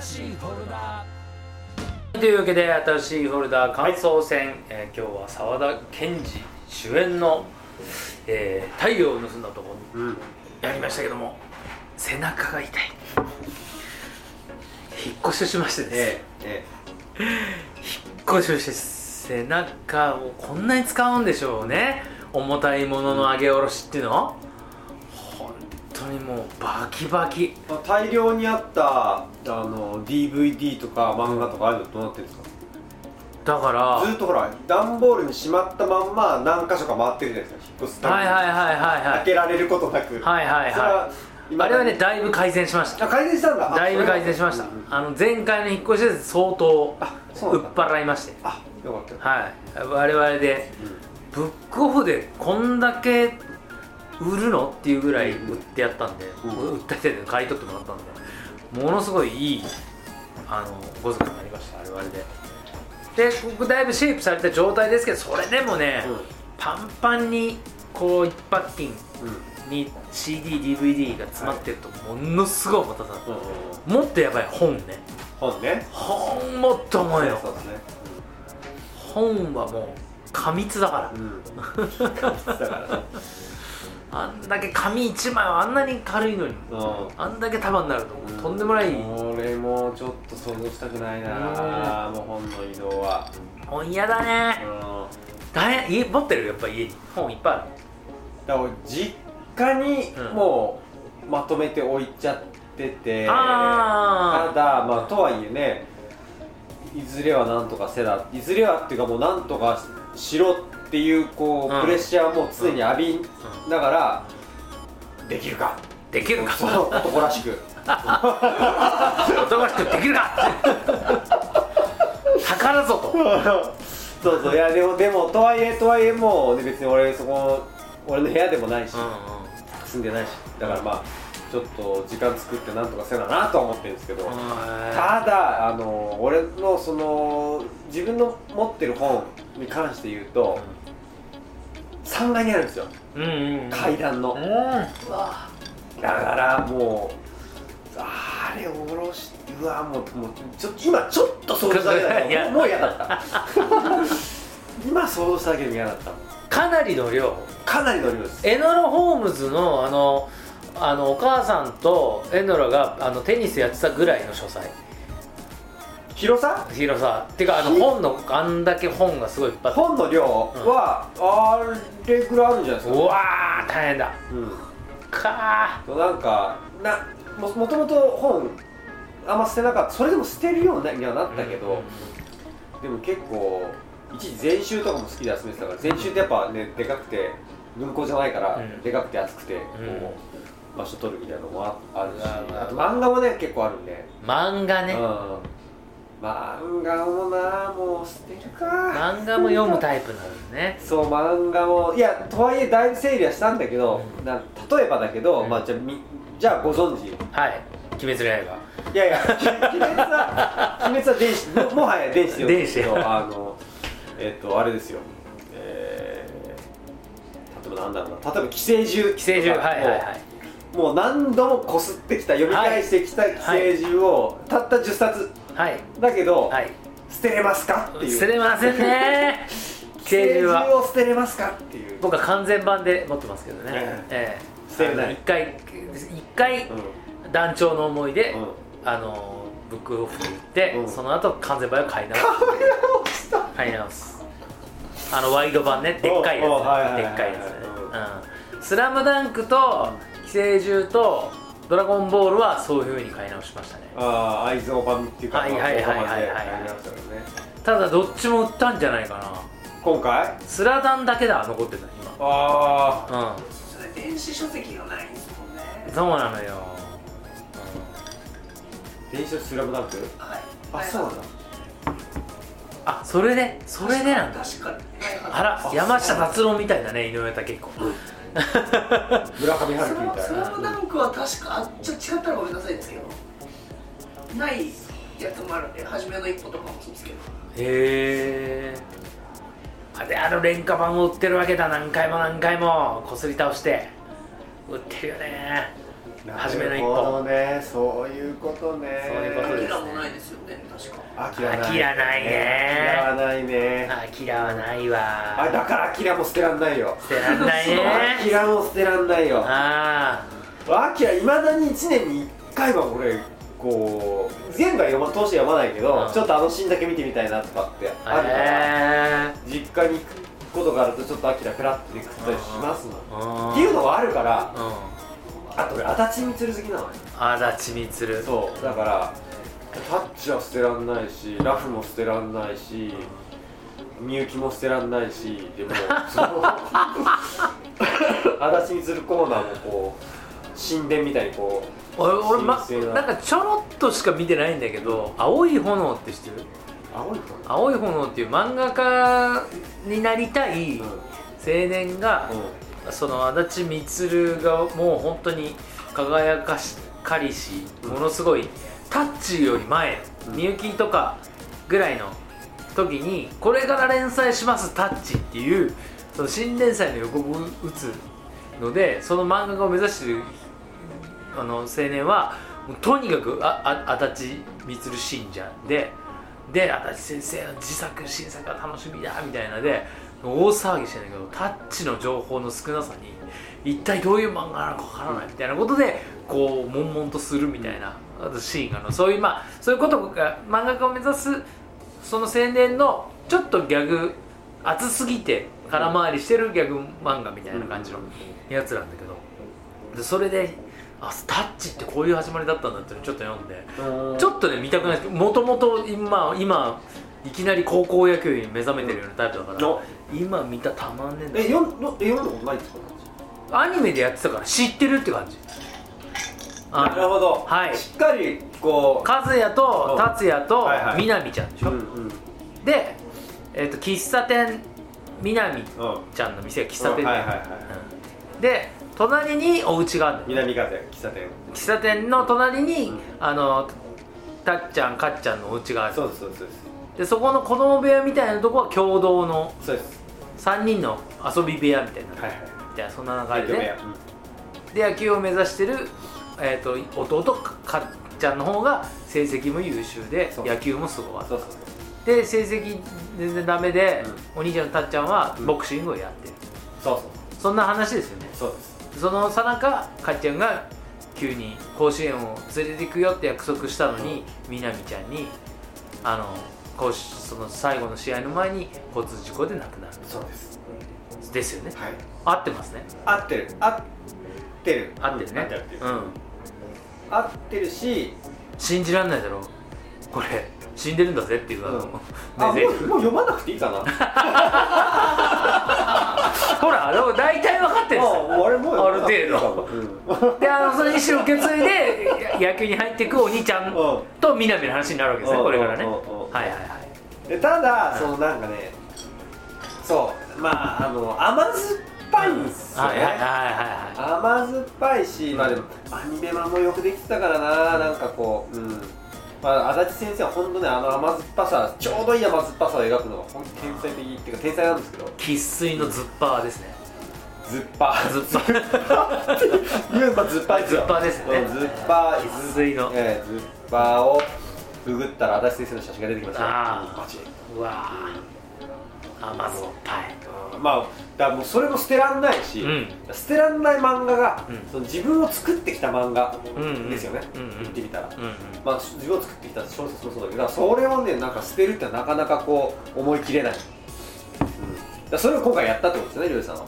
新しいフォルダというわけで新しいフォルダ感想戦、えー今日は沢田研二主演の、えー太陽を盗んだ男」うん。やりましたけども背中が痛い。引っ越しをしましてです。ねえええ。引っ越しをして背中をこんなに使うんでしょうね。重たいものの上げ下ろしっていうの本当にもうバキバキ。まあ大量にあったあの DVD とか漫画とかああいうのどうなってるんですか？だからずっとほら段ボールにしまったまんま何箇所か回ってるじゃないですか。引っ越すために。はいはいはいはいはい。開けられることなく。はいはいは今あれはねだいぶ改善しました。あ改善したんだ。あだいぶ改善しました。うんうんあの前回の引っ越しで相当売っ払いまして。あよかった。よはい。我々でブックオフでこんだけ売るの？っていうぐらい売ってやったんで、うん。売ったって買い取ってもらったんでものすごいいいあのご族になりました我々で。でここだいぶシェイプされた状態ですけどそれでもね、うん。パンパンにこう一パッキンうん。に CDDVD が詰まってるとものすごい重たさ、うんもっとやばい本ね。本ね。本もっと重いよね。本はもう過密だから、うん。だからねあんだけ紙1枚はあんなに軽いのに。うん。あんだけ束になるともう。とんでもない。俺もちょっと想像したくないな。もう本の移動は。本嫌だね。うん。大変。家持ってる？やっぱ家。に本いっぱいあるだから俺実家にうん。もうまとめて置いちゃってて、あただまあとはいえねいずれはなんとかせだいずれはっていうかもうなんとかしろっていうこう、うん。プレッシャーも常に浴びながら、できるか？できるか？そう男らしく。男らしくできるか？宝ぞと。そうそう。いやでもでもとはいえとはいえもう、ね、別に俺そこ俺の部屋でもないし、住んでないしだからまあちょっと時間作ってなんとかせななとは思ってるんですけど、うん。ただあの俺のその自分の持ってる本に関して言うと、3階にあるんですよ。うんうん階段の、うん。だからもうあれ下ろしうわもうもうちょ今ちょっと想像しただけいや。だもう嫌だった。今想像しただけでも嫌だった。かなりの量。かなりの量です。エノラ・ホームズのあのあのお母さんとエノラがあのテニスやってたぐらいの書斎広さ？広さ。っていうかあのひ本のあんだけ本がすごいいっぱい本の量は、あれぐらいあるんじゃないですか？うわー大変だ。うん。かなんかなももともと本あんま捨てなかった。それでも捨てるようにはなったけど、でも結構一時全集とかも好きで集めてたから全集ってやっぱねでかくて文庫じゃないから、うん。でかくて厚くて、んこう場所取るみたいなのもああるしあと漫画もね結構あるんで、漫画ね、うん漫画もなもう捨てるか。漫画も読むタイプなのね。そう漫画もいやとはいえだいぶ整理はしたんだけど、うん。な例えばだけど、うん。まあじゃあみじゃあご存知はい「鬼滅の刃。いやいや、鬼滅は、鬼滅は電子、ももはや電子で電子けど、あの、えっ、と、あれですよ。えー、例えばなんだろうな、例えば寄生獣」寄生獣はいはいはい。もう何度もこすってきた、読み返してきた寄生獣を、たった10冊はい。だけど、はい。捨てれますかっていう。捨てれませんね。寄生獣は。を捨てれますかっていう。僕は完全版で持ってますけどね、えええ。捨てれない。一回一回う団長の思いで、ん。うん。あのブックオフに行って、うん。その後完全版を買い直す。買い直す。あのワイド版ね。でっかいやつ、おおはいはいはいはい。でっかいやつね、うん「スラムダンクと「寄生獣」と「ドラゴンボール」はそういうふうに買い直しましたね。ああ、愛憎版っていうか、はいはいはいはいはい。たね。ただどっちも売ったんじゃないかな。今回？スラダンだけだ残ってたああ。今うんそれ電子書籍がないんですもんね。そうなのよ、電子スラムダンク？はい。あ、そうなんだ。あそれでそれでなんだ。確かに。あら山下達郎みたいだね井上武彦。村上春樹みたスいな。ラムダンクは確かあちょっと違ったらごめんなさいですけど。ないやつもあるんで初めの一歩とかもそうですけど。へえあであの廉価版を売ってるわけだ何回も何回も。こすり倒して。売ってるよね初めなるほ歩どね。そういうこと。ねそういうことですアキラもないですよね確か。アキラない。アキラないね。アキラはないね。あキラはないわ。あだからアキラも捨てらんないよ。捨てらんないね。ラも捨てらんないよ。あアキラいまだに1年に1回は俺こう全部は読ま通して読まないけど、うん。ちょっとあのシーンだけ見てみたいなとかってああるから、へ実家に行くことがあるとちょっとアキラフラッて食ったりしますもん、ーっていうのがあるからうんあと俺足立満好きなのよ足立満そうだからタッチは捨てらんないしラフも捨てらんないしみゆきも捨てらんないしでもその 足立満コーナーもこう神殿みたいにこう俺俺、ま、な。なんかちょろっとしか見てないんだけど「青い炎」って知ってる？青い「青い炎」っていう漫画家になりたいと青年が、その足立満がもう本当に輝かしかりしものすごいタッチより前うん。みゆきとかぐらいの時にこれから連載しますタッチっていうその新連載の予告を打つのでその漫画家を目指してるあの青年はとにかくああ足立満信者でで足立先生の自作新作が楽しみだみたいなので大騒ぎしてんだけどタッチの情報の少なさに一体どういう漫画なのかわからないみたいなことでこう悶々とするみたいなシーンがあの。そういうまあそういうことが漫画家を目指すその青年のちょっとギャグ熱すぎて空回りしてるギャグ漫画みたいな感じのやつなんだけど。でそれであタッチってこういう始まりだったんだってちょっと読んでちょっとね見たくないもともと今今いきなり高校野球に目覚めてるようなタイプだから、お今見たらたまんねえんだ。え読んのえ読んだことないんですかアニメでやってたから知ってるって感じ。なるほど、はい。しっかりこ和也とうん。達也とはいはい。みなみちゃんでしう、ょ、うんうん。で、えっと喫茶店みなみうんちゃんの店が喫茶店だよ。うん。はいはいはいうん。で隣にお家があるんだよ。南風喫茶店。喫茶店の隣に、うん。あのたっちゃんかっちゃんのお家がある。そうですそうですそうですでそこの子供部屋みたいなとこは共同の。そうです。3人の遊び部屋みたいな、はいはい。みたいなそんな流れで。で野球を目指してる、えー、と弟かかっちゃんの方が成績も優秀で野球もすごい。そうそうで成績全然ダメで、お兄ちゃんのたっちゃんはボクシングをやってる、そうそう。そんな話ですよね。そうですそのさなかかっちゃんが急に甲子園を連れて行くよって約束したのにみなみちゃんにあの甲子その最後の試合の前に交通事故で亡くなる。そうです。ですよね。はい。合ってますね。合ってる。合ってる。合ってるね。合ってる合ってるう。ん。合ってるし信じられないだろこれ。死んでるんだぜっていうあの、うん。あもねうもう読まなくていいかな。ほらでも大体分かってる。んですよもう俺もうある程度。であのその意思を受け継いでや野球に入っていくお兄ちゃんうん。と南の話になるわけですねうん。これからねはいはいはい。でただそのなんかねそうまああの甘酸っぱいんですよはいはいはいねはい。甘酸っぱいしまあでもアニメ版もよくできてたからななんかこううん。まあ、足立先生は本当ねあの甘酸っぱさちょうどいい甘酸っぱさを描くのが本当天才的っていうか天才なんですけど。生粋のズッパーですね。ズッパズッパー。言うばズッパーですよズッパーですね。うんズッパー。生粋の。ええズッパーをググったら足立先生の写真が出てきましたよ。あうわー。甘酸っぱい。まあだからもうそれも捨てらんないし、うん。捨てらんない漫画が、うん。その自分を作ってきた漫画ですよね、うんうん。言ってみたら、うんうん。まあ、自分を作ってきた小説もそうだけどそれをねなんか捨てるってなかなかこう思い切れない、うん、それを今回やったってことですねりょうさんは。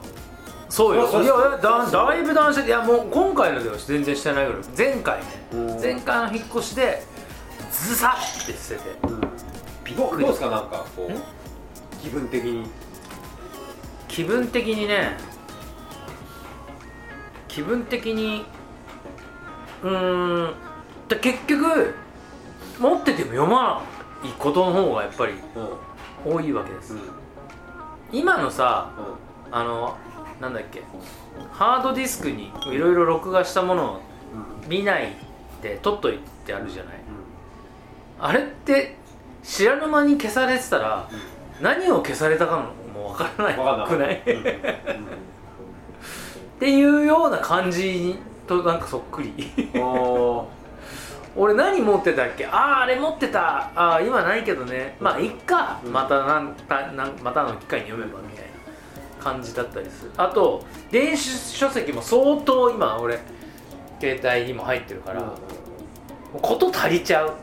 そうよ。そういやだだいぶ断捨離いやもう今回のでは全然してないけど前回ねうん。前回の引っ越しでズサッて捨ててびっどうですかなんかこう気分的に気分的にね気分的にうーんで結局持ってても読まないことの方がやっぱり多いわけですうん今のさあのなんだっけハードディスクにいろいろ録画したものを見ないで取っといてあるじゃないあれって知らぬ間に消されてたら何を消されたかもわからない。くない？っていうような感じとなんかそっくり。俺何持ってたっけ？あああれ持ってた。ああ今ないけどね。まあいっか、うん。またなんたなんまたの機会に読めばみたいな感じだったりする。あと電子書籍も相当今俺携帯にも入ってるから、もうこと足りちゃう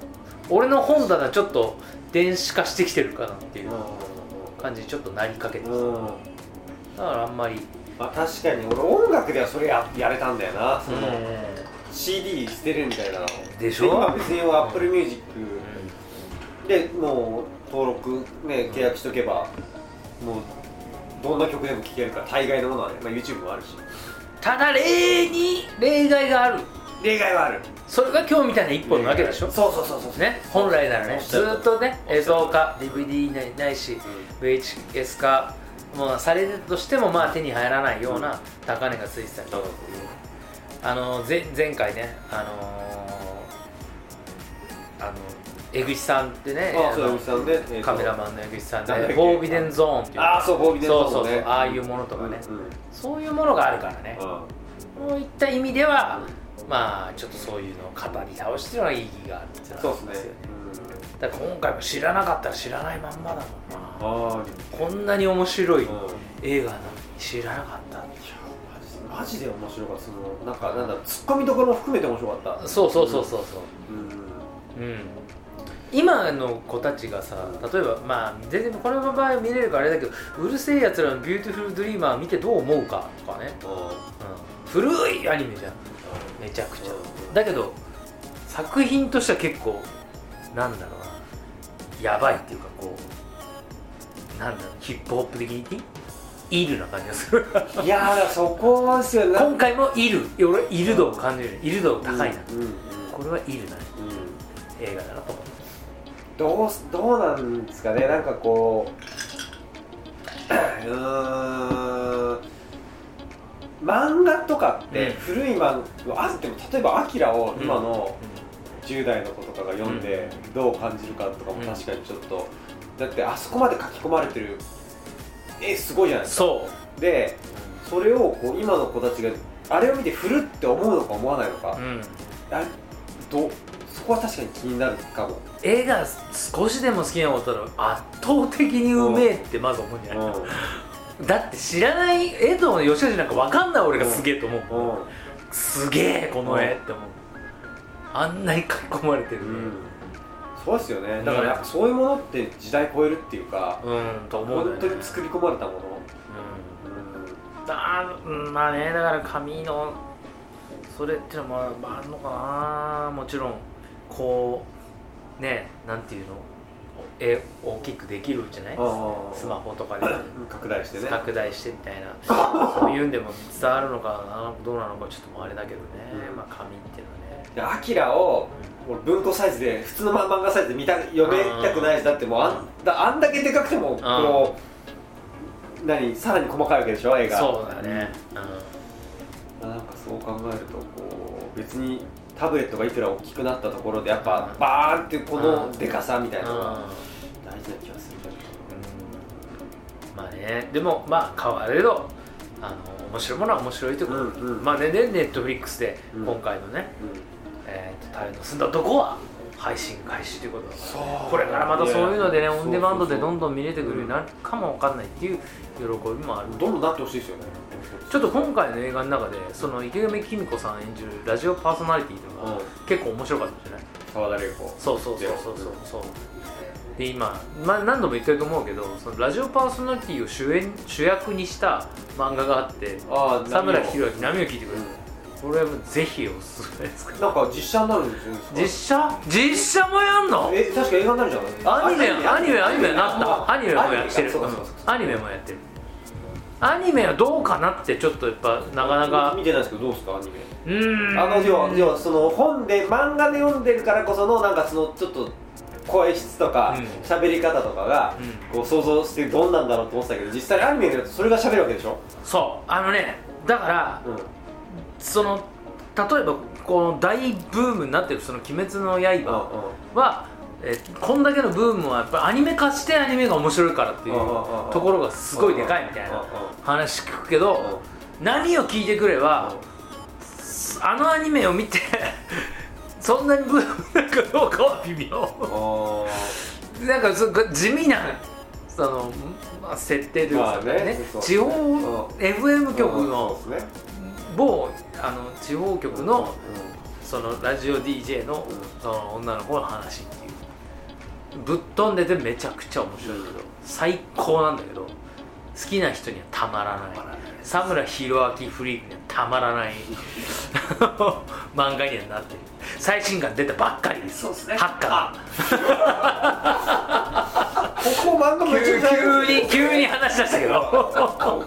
俺の本棚ちょっと電子化してきてるかなっていう感じにちょっとなりかけてます、うん。だからあんまり、まあ確かに俺音楽ではそれややれたんだよな。その、う CD 捨てるみたいなの。でしょ？今別に Apple Music でもう登録ね契約しとけばもうどんな曲でも聴けるから大概のものはね、まあ、YouTube もあるし。ただ例に例外がある例外はある。それが今日みたいな一本なわけでしょ？そうそうそうそうね、本来ならねずーっとね映像化 DVD ないないし VHS 化もうされるとしてもまあ手に入らないような高値がついてたりとか。あの前前回ねあのー、あの江口さんってねあそう江口さんで、えーと。カメラマンの江口さんでフォービデンゾーンっていう。あーそうフォービデンゾーン。ねそうそうそうああいうものとかね、うんうんそういうものがあるからね。うん。そういった意味ではまあちょっとそういうのを語り倒しては意義があるってそうですね。はありますよねだから今回も知らなかったら知らないまんまだもんな。ああこんなに面白いうん。映画なのに知らなかったマジで面白かった。そのなんかなんだツッコミどころも含めて面白かった。そうそうそうそうそう。うん。うん。今の子たちがさ例えばまあ全然この場合見れるからあれだけどうる星やつらの「ビューティフルドリーマー」見てどう思うかとかね、うん、古いアニメじゃんめちゃくちゃ。だけど作品としては結構なんだろうな。やばいっていうかこうなんだろうヒップホップ的に？言っていいイルな感じがする。いやそこですよね。今回もイル俺イル度を感じる。イル度高いな、うんうんこれはイルな。うん。映画だなと思う。どうすどうなんですかね。なんかこううーん漫画とかってうん。古い漫画あっても例えば「アキラを今の10代の子とかが読んでどう感じるかとかも確かにちょっと、だってあそこまで書き込まれてる絵すごいじゃないですか。そでそれをこう今の子たちがあれを見て古って思うのか思わないのか。う、、うん、あどそこは確かに気になるかも、絵が少しでも好きなことだら圧倒的にうめえってまず思うんじゃない、だって知らない江戸の吉橋なんか分かんない俺がすげえと思う、うん。うん。すげえこの絵って思う。あんなに書き込まれてる。ねそうですよね。だからそういうものって時代超えるっていうか、うん、と思う本当に作り込まれたもの、うん。だうんまあねだから紙のそれっていうのもまああるのかな。もちろんこうねなんていうの絵大きくできるじゃない？あスマホとかで。拡大してね。拡大してみたいな。そういうんでも伝わるのかな？どうなのかちょっともうあれだけどね、うん。まあ紙っていうのはね。でアキラを俺文庫サイズで普通の漫画サイズで見た読めたくないしだってもうあんだあんだけでかくてもこう何さらに細かいわけでしょ絵が。そうだね、なんかそう考えるとこう別にタブレットがいくら大きくなったところでやっぱバーンってこのでかさみたいなのがうん。大事な気がする。けどうんまあね。でもまあ変われどあの面白いものは面白いということ、うんうん。まあねでネットフリックスでうん。今回のね「えーとタイの住んだとこ」は配信開始ということだから、ねそう。これからまたそういうのでねオンデマンドでどんどん見れてくるようになるかもわかんないっていう喜びもある。どんどんなってほしいですよねちょっと今回の映画の中でその池上紀美子さん演じるラジオパーソナリティというん。結構面白かったじゃない？沢田玲子。そうそうそうそうそう。で今、まあ、何度も言ってると思うけどそのラジオパーソナリティを主演主役にした漫画があってああ佐村弘明波を聞いてくれる、これはもうぜひおすすめです。なんか実写になるんですよ実写？実写もやんの？え確か映画になるじゃんアニメアニメアニメなった。アニメもやってる。アニメもやってるアニメはどうかなってちょっとやっぱなかなか。見てないですけどどうですか？アニメ。うーんあの要は要はその本で漫画で読んでるからこそのなんかそのちょっと声質とかうん。喋、り方とかがうん。こう想像してどんなんだろうと思ってたけど実際アニメだとそれが喋るわけでしょ、そう。あのねだからうん、その例えばこの大ブームになってるその「鬼滅の刃」は、えこんだけのブームはやっぱりアニメ化してアニメが面白いからっていうところがすごいでかいみたいな話聞くけど何を聞いてくればあのアニメを見て そんなにブームなのかどうかは微妙。あなんかそ地味なその、まあ、設定というかまあねねそう。地方ん。FM ー局の某あの地方局のうそのラジオ DJ のうんその女の子の話っていう。ぶっ飛んでてめちゃくちゃ面白いけど最高なんだけど好きな人にはたまらない。佐村弘明フリークにはたまらない。漫画にはなってる。最新刊出たばっかりです。そうですね。ハッカんここ漫画ーめちゃくちゃ急に急に話し出したけど。ここは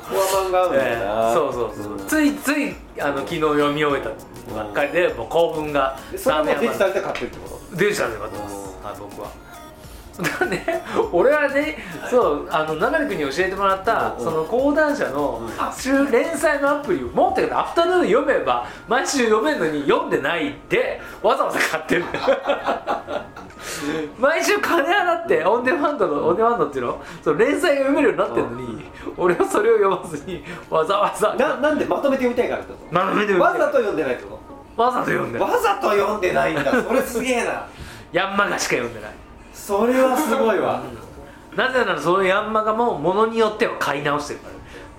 漫画あるんだな。そうそうそう、んついついあの昨日読み終えたばっかりでもう興奮がでそれもデジタルで買ってるってこと？デジタルでよかったです。僕は。だね俺はねそうあの流れ君に教えてもらったうんその講談社の連載のアプリを持ってるアフタヌーン読めば毎週読めるのに読んでないでわざわざ買ってる 毎週金払ってオンデマンドのオンデマンドっていうの？その連載が読めるようになってるのに俺はそれを読まずにわざわざ。ななんでまとめて読みたいからってこまとめてとわ読んでざと読んでないってこわざと読んでるとわざと読んでないんだ。それすげえな。ヤンマガしか読んでない。それはすごいわ。なぜならそのヤンマガもものによっては買い直してるから。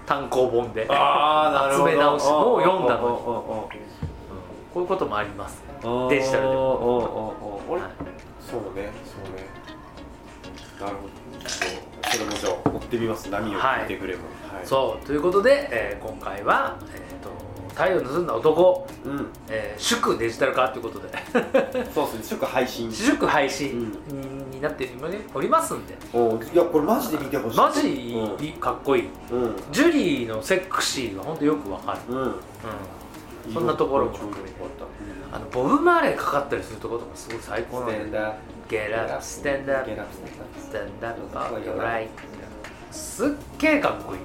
単行本で。あ集め直してもう読んだのに。のこういうこともありますにデジタルでも。も俺はいそうねそうね。なるほど。それもじゃあ追ってみます。波を聞いてくれも。はい。そうということで、えー今回は、えー、と太陽の盗んだ男、うん。えー祝デジタル化ということで。そうですね祝配信。祝配信になっておりますんで。おいやこれマジで見てほしい。マジかっこいい。うん。ジュリーのセクシーが本当よくわかる、うん、うん。うん、そんなところもちょうどよかったあのボブ・マーレーかかったりするところとかすごい最高なんだよステンダー。Get up, stand up, stand up, alright すっげえかっこいい。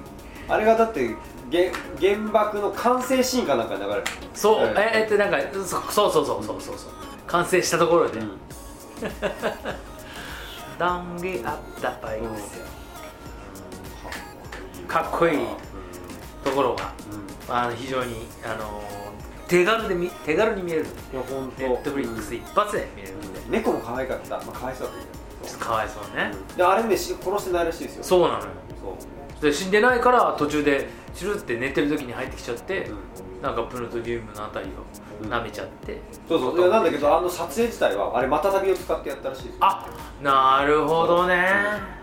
あれがだってげ原爆の完成シーンかなんかに流れる。そう、はいええってなんかそそうそうそうそうそうそう。完成したところで、うん。ダンリアッタバイクですよ、かっこいい。ところが。あの非常にあの手軽でみ手軽に見れる。いや本当ネットフリックス一発で見れるんで、猫も可愛かった。まあ可愛そうだったちょっとかわいそうね、であれねし殺してないらしいですよ。そうなのよ。そう。で死んでないから途中でチュルって寝てる時に入ってきちゃって、うん。なんかプルトニウムのあたりを舐めちゃって、そうそう。いやなんだけどあの撮影自体はあれまたたびを使ってやったらしい。ですよあなるほどね。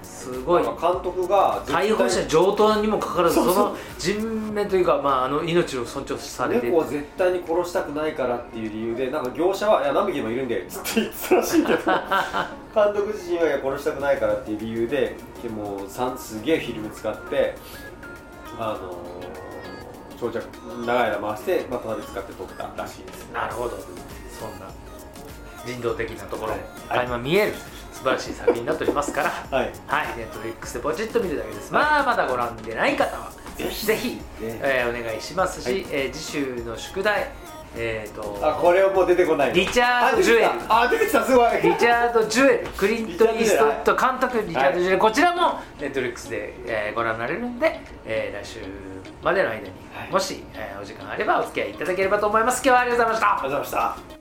すごい。監督が逮捕者上等にもかかわらずその人命というか、まあ、あの命を尊重されて。猫は絶対に殺したくないからっていう理由でなんか業者はいや何匹もいるんでっつって言ってたらしいけど 監督自身はいや殺したくないからっていう理由ででもさんすげえフィルム使ってあのー長尺長い間回してまたたび使って撮ったらしいです。なるほど。そんな人道的なところもはい。垣間見える素晴らしい作品になっておりますから。はい。はい。ネットフリックスでポチッと見るだけです、まあまだご覧でない方はぜひぜひ、えーお願いしますし、はい。えー次週の宿題えっ、とあこれはもう出てこないリチャード・ジュエル。あ出てきたすごい。リチャード・ジュエルクリント・イーストウッド監督リチャード・ジュエル、こちらもネットフリックスで、えーご覧になれるんで、えー来週までの間に、はい。もし、えーお時間あればお付き合いいただければと思います。今日はありがとうございました。ありがとうございました